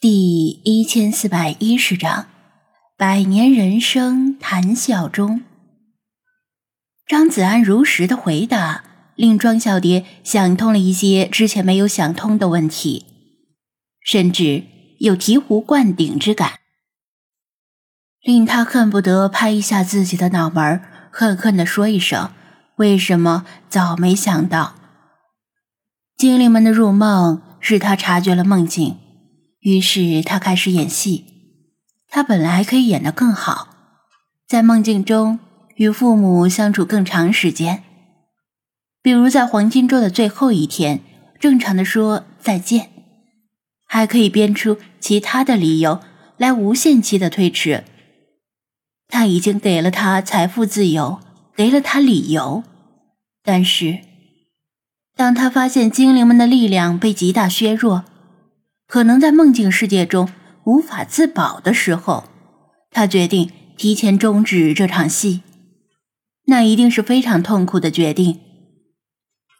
第一千四百一十章，百年人生谈笑中。张子安如实的回答，令庄小蝶想通了一些之前没有想通的问题，甚至有醍醐灌顶之感，令他恨不得拍一下自己的脑门，恨恨的说一声：“为什么早没想到？”精灵们的入梦，使他察觉了梦境。于是他开始演戏。他本来可以演得更好，在梦境中与父母相处更长时间，比如在黄金周的最后一天，正常的说再见，还可以编出其他的理由来无限期的推迟。他已经给了他财富自由，给了他理由，但是当他发现精灵们的力量被极大削弱。可能在梦境世界中无法自保的时候，他决定提前终止这场戏。那一定是非常痛苦的决定。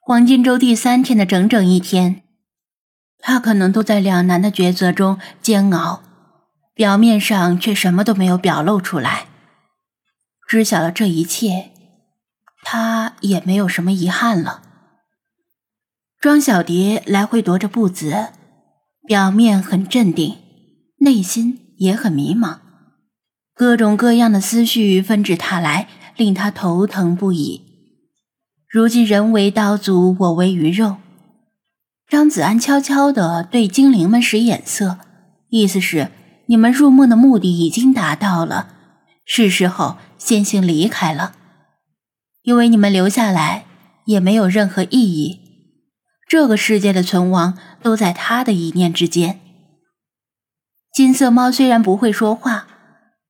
黄金周第三天的整整一天，他可能都在两难的抉择中煎熬，表面上却什么都没有表露出来。知晓了这一切，他也没有什么遗憾了。庄小蝶来回踱着步子。表面很镇定，内心也很迷茫，各种各样的思绪纷至沓来，令他头疼不已。如今人为刀俎，我为鱼肉。张子安悄悄地对精灵们使眼色，意思是你们入梦的目的已经达到了，是时候先行离开了，因为你们留下来也没有任何意义。这个世界的存亡都在他的一念之间。金色猫虽然不会说话，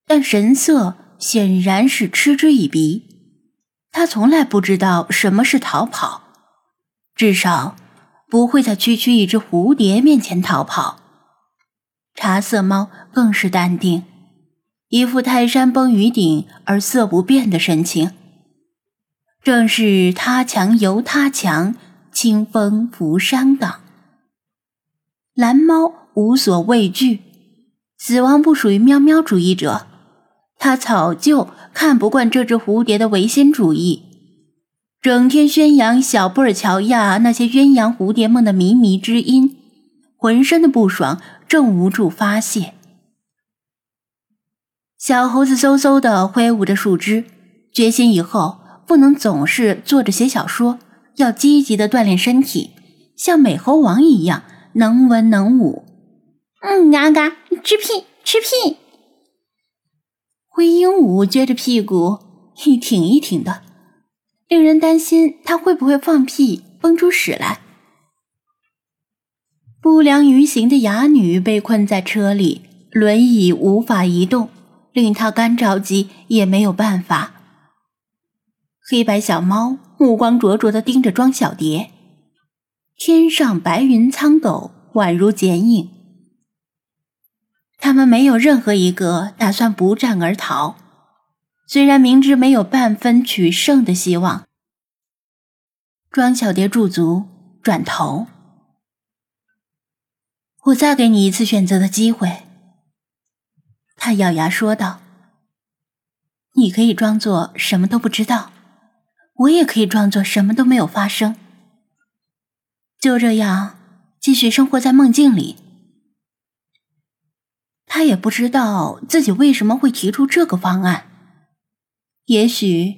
但神色显然是嗤之以鼻。他从来不知道什么是逃跑，至少不会在区区一只蝴蝶面前逃跑。茶色猫更是淡定，一副泰山崩于顶而色不变的神情。正是他强由他强。清风拂山岗，蓝猫无所畏惧。死亡不属于喵喵主义者，他早就看不惯这只蝴蝶的唯心主义，整天宣扬小布尔乔亚那些鸳鸯蝴蝶梦的靡靡之音，浑身的不爽正无处发泄。小猴子嗖嗖的挥舞着树枝，决心以后不能总是坐着写小说。要积极的锻炼身体，像美猴王一样能文能武。嗯，嘎嘎，吃屁吃屁！灰鹦鹉撅着屁股一挺一挺的，令人担心它会不会放屁崩出屎来。不良于行的哑女被困在车里，轮椅无法移动，令她干着急也没有办法。黑白小猫。目光灼灼地盯着庄小蝶，天上白云苍狗，宛如剪影。他们没有任何一个打算不战而逃，虽然明知没有半分取胜的希望。庄小蝶驻足，转头：“我再给你一次选择的机会。”他咬牙说道：“你可以装作什么都不知道。”我也可以装作什么都没有发生，就这样继续生活在梦境里。他也不知道自己为什么会提出这个方案，也许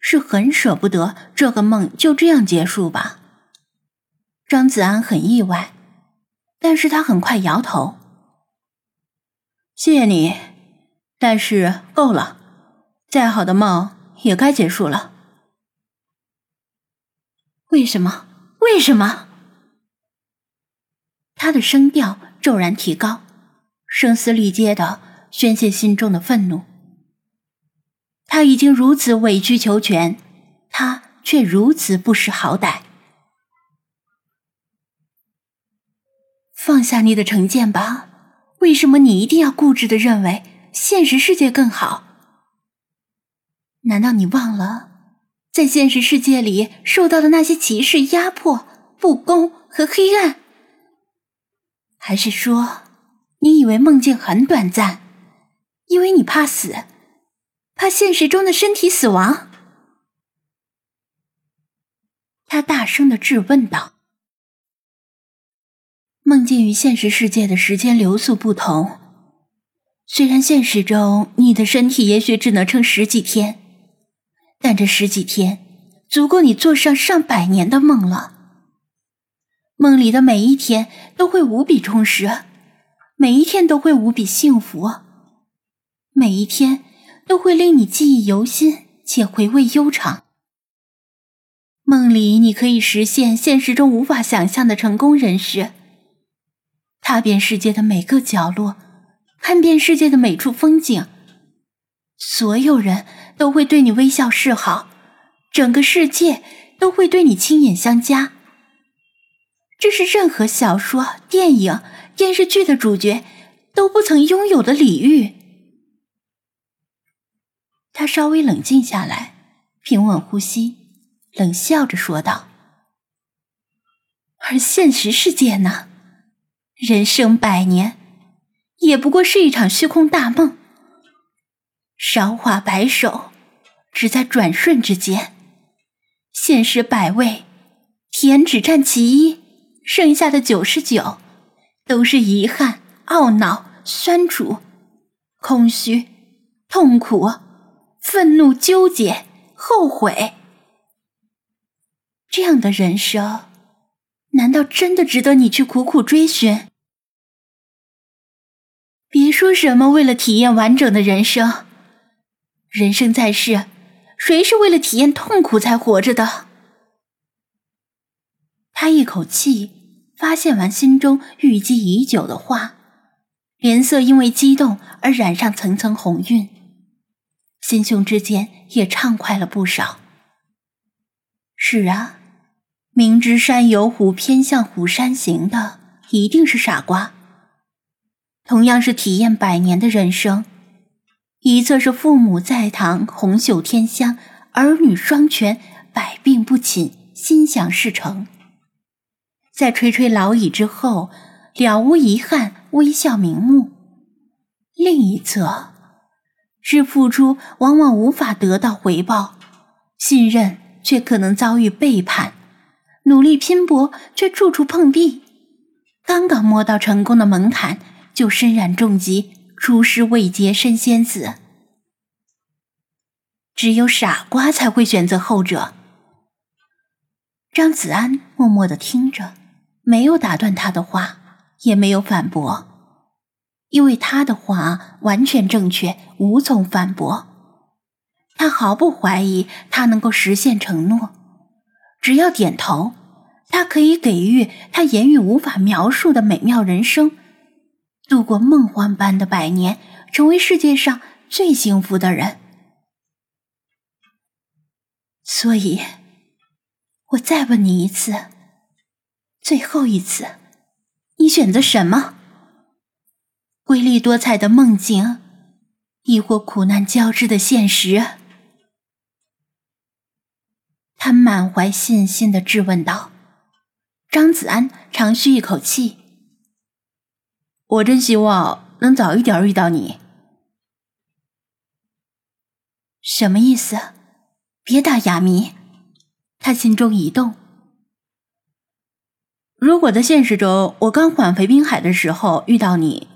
是很舍不得这个梦就这样结束吧。张子安很意外，但是他很快摇头：“谢谢你，但是够了，再好的梦也该结束了。”为什么？为什么？他的声调骤然提高，声嘶力竭的宣泄心中的愤怒。他已经如此委曲求全，他却如此不识好歹。放下你的成见吧，为什么你一定要固执的认为现实世界更好？难道你忘了？在现实世界里受到的那些歧视、压迫、不公和黑暗，还是说你以为梦境很短暂，因为你怕死，怕现实中的身体死亡。他大声的质问道：“梦境与现实世界的时间流速不同，虽然现实中你的身体也许只能撑十几天，但这十几天足够你做上上百年的梦了。梦里的每一天都会无比充实，每一天都会无比幸福，每一天都会令你记忆犹新且回味悠长。”梦里，你可以实现现实中无法想象的成功人士，踏遍世界的每个角落，看遍世界的每处风景。所有人都会对你微笑示好，整个世界都会对你亲眼相加。这是任何小说、电影、电视剧的主角都不曾拥有的礼遇。他稍微冷静下来，平稳呼吸。冷笑着说道：“而现实世界呢？人生百年，也不过是一场虚空大梦。韶华白首，只在转瞬之间。现实百味，甜只占其一，剩下的九十九，都是遗憾、懊恼、酸楚、空虚、痛苦、愤怒、纠结、后悔。”这样的人生，难道真的值得你去苦苦追寻？别说什么为了体验完整的人生，人生在世，谁是为了体验痛苦才活着的？他一口气发现完心中郁积已久的话，脸色因为激动而染上层层红晕，心胸之间也畅快了不少。是啊。明知山有虎，偏向虎山行的一定是傻瓜。同样是体验百年的人生，一侧是父母在堂，红袖添香，儿女双全，百病不侵，心想事成；在垂垂老矣之后，了无遗憾，微笑瞑目。另一侧是付出往往无法得到回报，信任却可能遭遇背叛。努力拼搏，却处处碰壁。刚刚摸到成功的门槛，就身染重疾，出师未捷身先死。只有傻瓜才会选择后者。张子安默默的听着，没有打断他的话，也没有反驳，因为他的话完全正确，无从反驳。他毫不怀疑他能够实现承诺。只要点头，他可以给予他言语无法描述的美妙人生，度过梦幻般的百年，成为世界上最幸福的人。所以，我再问你一次，最后一次，你选择什么？瑰丽多彩的梦境，亦或苦难交织的现实？他满怀信心的质问道：“张子安，长吁一口气。我真希望能早一点遇到你。什么意思？别打哑谜。”他心中一动。如果在现实中我刚返回滨海的时候遇到你，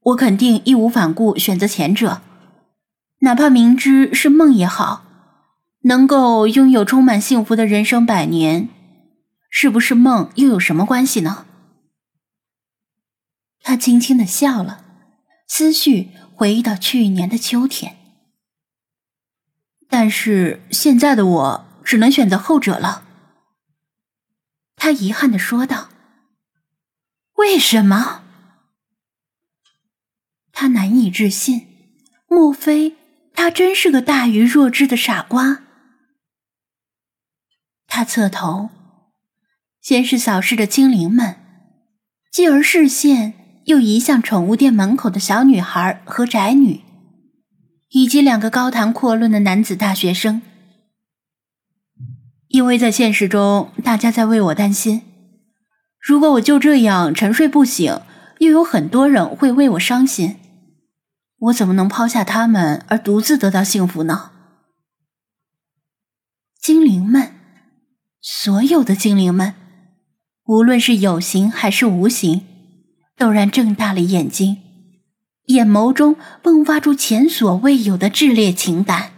我肯定义无反顾选择前者，哪怕明知是梦也好。能够拥有充满幸福的人生百年，是不是梦又有什么关系呢？他轻轻的笑了，思绪回忆到去年的秋天。但是现在的我只能选择后者了。他遗憾的说道：“为什么？”他难以置信，莫非他真是个大愚若智的傻瓜？他侧头，先是扫视着精灵们，继而视线又移向宠物店门口的小女孩和宅女，以及两个高谈阔论的男子大学生。因为在现实中，大家在为我担心。如果我就这样沉睡不醒，又有很多人会为我伤心。我怎么能抛下他们而独自得到幸福呢？精灵们，所有的精灵们，无论是有形还是无形，陡然睁大了眼睛，眼眸中迸发出前所未有的炽烈情感。